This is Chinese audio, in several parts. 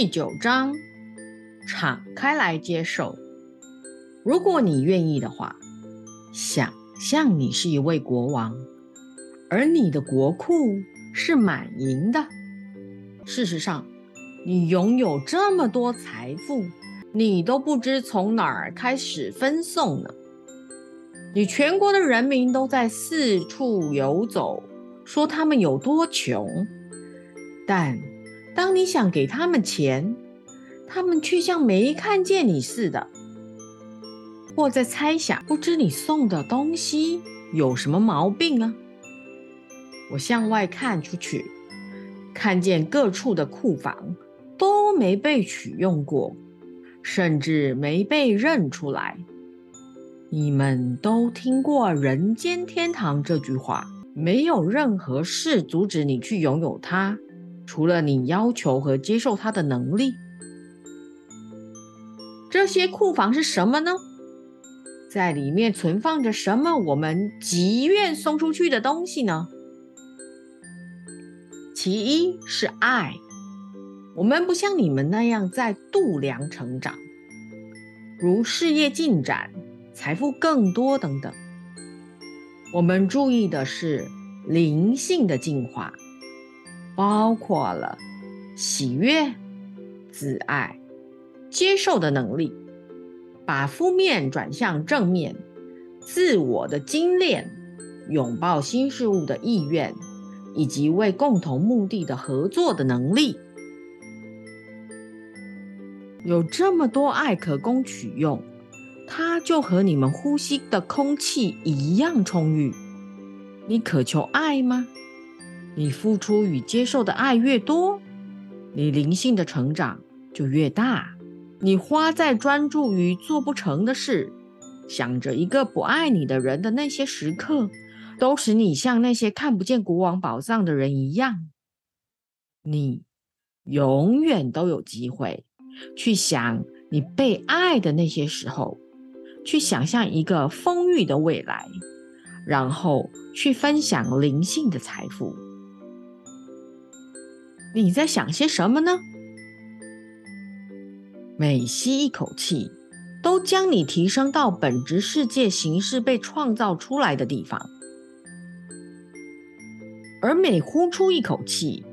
第九章，敞开来接受。如果你愿意的话，想象你是一位国王，而你的国库是满盈的。事实上，你拥有这么多财富，你都不知从哪儿开始分送呢。你全国的人民都在四处游走，说他们有多穷，但。当你想给他们钱，他们却像没看见你似的，或在猜想，不知你送的东西有什么毛病啊？我向外看出去，看见各处的库房都没被取用过，甚至没被认出来。你们都听过“人间天堂”这句话，没有任何事阻止你去拥有它。除了你要求和接受它的能力，这些库房是什么呢？在里面存放着什么我们极愿送出去的东西呢？其一是爱，我们不像你们那样在度量成长，如事业进展、财富更多等等。我们注意的是灵性的进化。包括了喜悦、自爱、接受的能力，把负面转向正面，自我的精炼，拥抱新事物的意愿，以及为共同目的的合作的能力。有这么多爱可供取用，它就和你们呼吸的空气一样充裕。你渴求爱吗？你付出与接受的爱越多，你灵性的成长就越大。你花在专注于做不成的事，想着一个不爱你的人的那些时刻，都使你像那些看不见国王宝藏的人一样。你永远都有机会去想你被爱的那些时候，去想象一个丰裕的未来，然后去分享灵性的财富。你在想些什么呢？每吸一口气，都将你提升到本质世界形式被创造出来的地方；而每呼出一口气，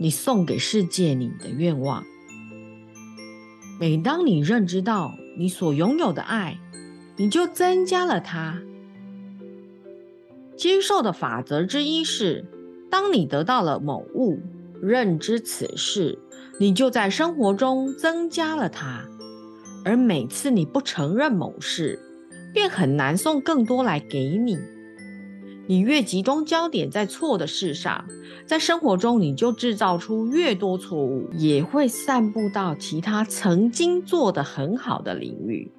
你送给世界你的愿望。每当你认知到你所拥有的爱，你就增加了它。接受的法则之一是：当你得到了某物。认知此事，你就在生活中增加了它；而每次你不承认某事，便很难送更多来给你。你越集中焦点在错的事上，在生活中你就制造出越多错误，也会散布到其他曾经做得很好的领域。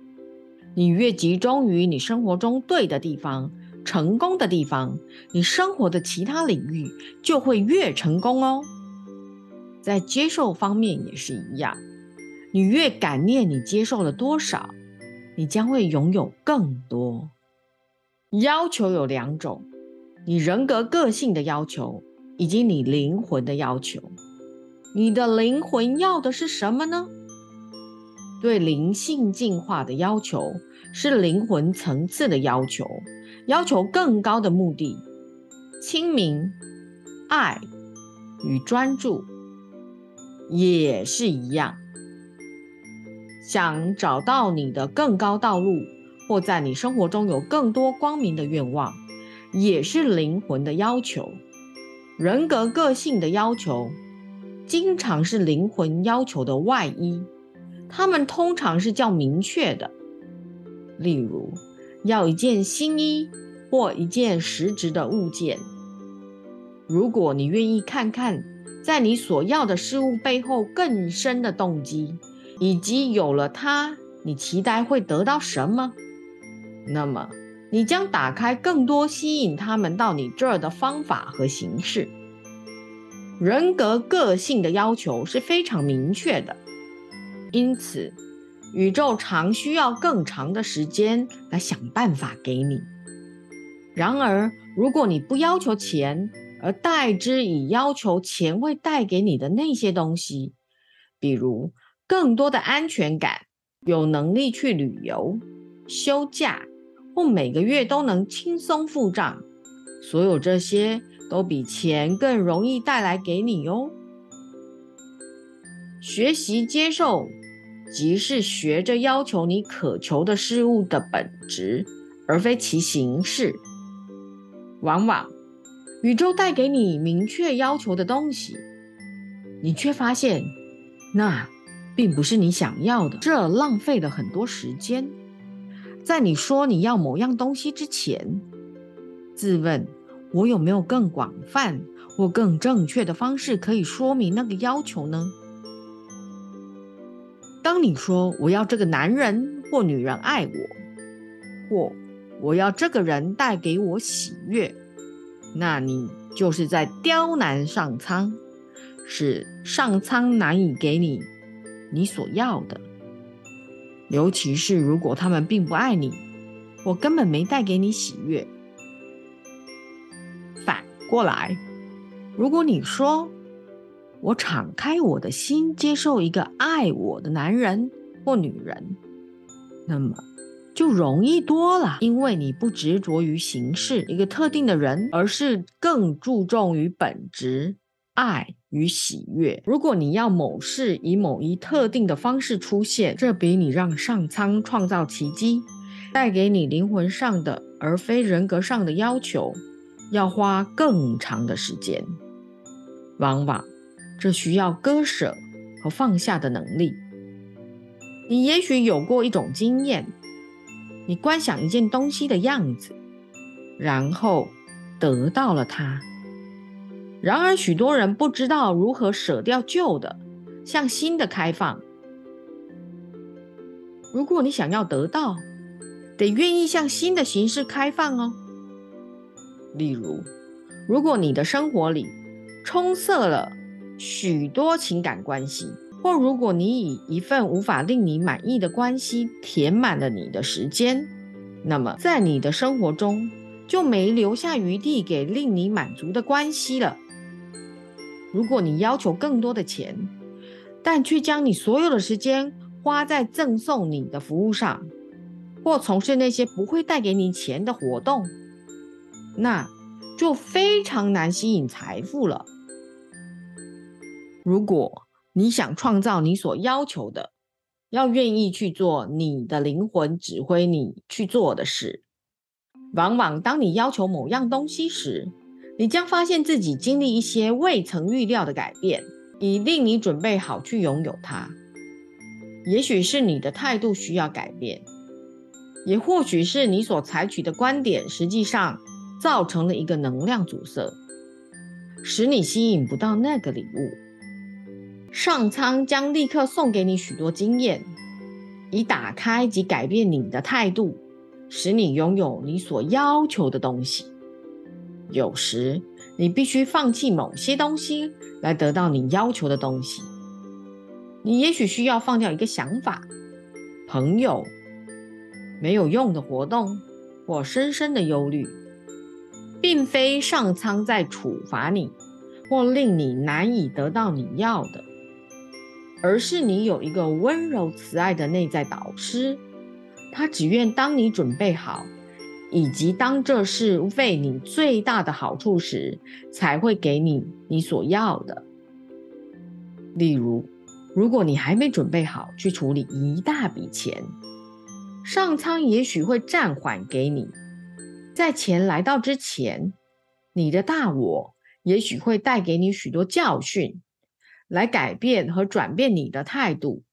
你越集中于你生活中对的地方、成功的地方，你生活的其他领域就会越成功哦。在接受方面也是一样，你越感念你接受了多少，你将会拥有更多。要求有两种：你人格个性的要求，以及你灵魂的要求。你的灵魂要的是什么呢？对灵性进化的要求是灵魂层次的要求，要求更高的目的：清明、爱与专注。也是一样，想找到你的更高道路，或在你生活中有更多光明的愿望，也是灵魂的要求。人格个性的要求，经常是灵魂要求的外衣，他们通常是较明确的。例如，要一件新衣或一件实质的物件。如果你愿意看看。在你所要的事物背后更深的动机，以及有了它，你期待会得到什么？那么，你将打开更多吸引他们到你这儿的方法和形式。人格个性的要求是非常明确的，因此，宇宙常需要更长的时间来想办法给你。然而，如果你不要求钱，而代之以要求钱会带给你的那些东西，比如更多的安全感，有能力去旅游、休假，或每个月都能轻松付账。所有这些都比钱更容易带来给你哦。学习接受，即是学着要求你渴求的事物的本质，而非其形式。往往，宇宙带给你明确要求的东西，你却发现那并不是你想要的，这浪费了很多时间。在你说你要某样东西之前，自问：我有没有更广泛或更正确的方式可以说明那个要求呢？当你说我要这个男人或女人爱我，或我要这个人带给我喜悦，那你就是在刁难上苍，使上苍难以给你你所要的。尤其是如果他们并不爱你，我根本没带给你喜悦。反过来，如果你说，我敞开我的心，接受一个爱我的男人或女人，那么就容易多了，因为你不执着于形式一个特定的人，而是更注重于本质爱与喜悦。如果你要某事以某一特定的方式出现，这比你让上苍创造奇迹，带给你灵魂上的而非人格上的要求，要花更长的时间，往往。这需要割舍和放下的能力。你也许有过一种经验：你观想一件东西的样子，然后得到了它。然而，许多人不知道如何舍掉旧的，向新的开放。如果你想要得到，得愿意向新的形式开放哦。例如，如果你的生活里充塞了。许多情感关系，或如果你以一份无法令你满意的关系填满了你的时间，那么在你的生活中就没留下余地给令你满足的关系了。如果你要求更多的钱，但却将你所有的时间花在赠送你的服务上，或从事那些不会带给你钱的活动，那就非常难吸引财富了。如果你想创造你所要求的，要愿意去做你的灵魂指挥你去做的事。往往当你要求某样东西时，你将发现自己经历一些未曾预料的改变，以令你准备好去拥有它。也许是你的态度需要改变，也或许是你所采取的观点实际上造成了一个能量阻塞，使你吸引不到那个礼物。上苍将立刻送给你许多经验，以打开及改变你的态度，使你拥有你所要求的东西。有时你必须放弃某些东西来得到你要求的东西。你也许需要放掉一个想法、朋友、没有用的活动或深深的忧虑，并非上苍在处罚你，或令你难以得到你要的。而是你有一个温柔慈爱的内在导师，他只愿当你准备好，以及当这是为你最大的好处时，才会给你你所要的。例如，如果你还没准备好去处理一大笔钱，上苍也许会暂缓给你，在钱来到之前，你的大我也许会带给你许多教训。来改变和转变你的态度，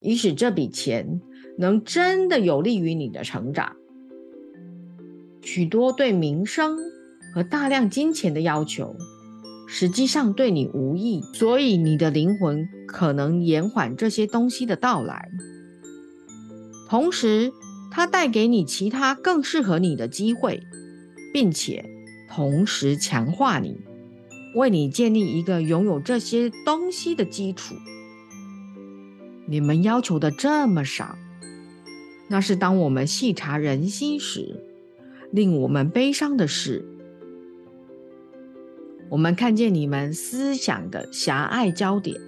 以使这笔钱能真的有利于你的成长。许多对名声和大量金钱的要求，实际上对你无益，所以你的灵魂可能延缓这些东西的到来。同时，它带给你其他更适合你的机会，并且同时强化你。为你建立一个拥有这些东西的基础。你们要求的这么少，那是当我们细察人心时，令我们悲伤的事。我们看见你们思想的狭隘焦点，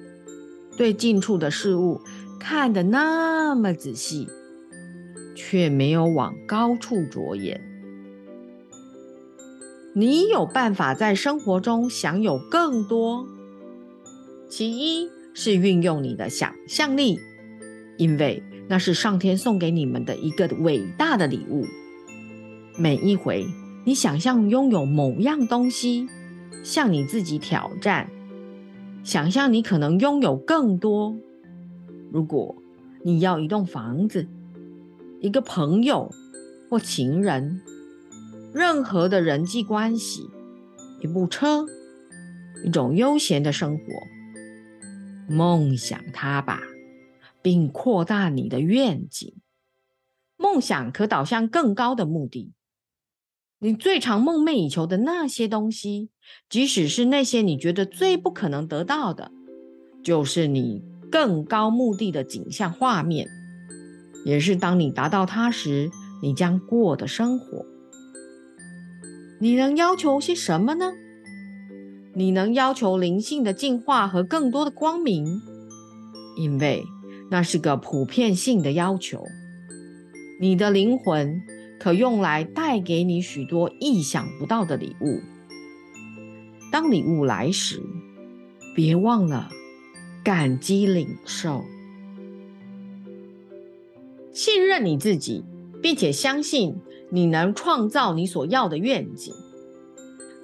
对近处的事物看得那么仔细，却没有往高处着眼。你有办法在生活中享有更多。其一是运用你的想象力，因为那是上天送给你们的一个伟大的礼物。每一回你想象拥有某样东西，向你自己挑战，想象你可能拥有更多。如果你要一栋房子、一个朋友或情人。任何的人际关系，一部车，一种悠闲的生活，梦想它吧，并扩大你的愿景。梦想可导向更高的目的。你最常梦寐以求的那些东西，即使是那些你觉得最不可能得到的，就是你更高目的的景象画面，也是当你达到它时，你将过的生活。你能要求些什么呢？你能要求灵性的进化和更多的光明，因为那是个普遍性的要求。你的灵魂可用来带给你许多意想不到的礼物。当礼物来时，别忘了感激领受，信任你自己，并且相信。你能创造你所要的愿景，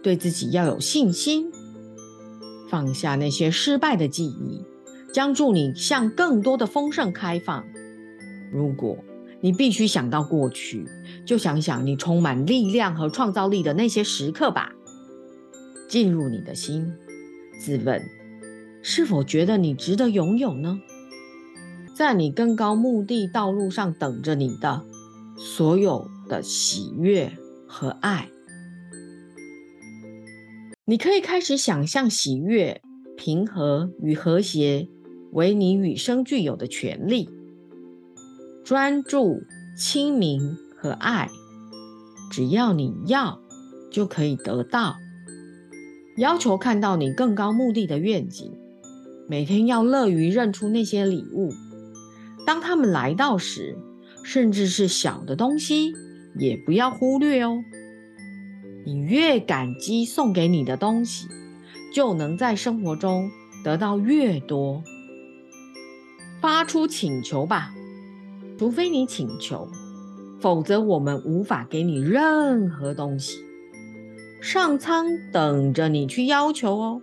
对自己要有信心，放下那些失败的记忆，将助你向更多的丰盛开放。如果你必须想到过去，就想想你充满力量和创造力的那些时刻吧。进入你的心，自问：是否觉得你值得拥有呢？在你更高目的道路上等着你的所有。的喜悦和爱，你可以开始想象喜悦、平和与和谐为你与生俱有的权利。专注、清明和爱，只要你要，就可以得到。要求看到你更高目的的愿景，每天要乐于认出那些礼物，当他们来到时，甚至是小的东西。也不要忽略哦。你越感激送给你的东西，就能在生活中得到越多。发出请求吧，除非你请求，否则我们无法给你任何东西。上苍等着你去要求哦。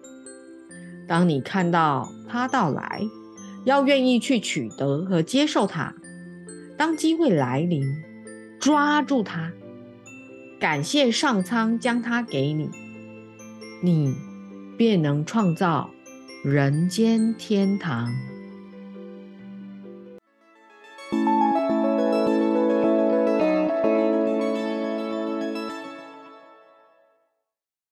当你看到它到来，要愿意去取得和接受它。当机会来临。抓住它，感谢上苍将它给你，你便能创造人间天堂。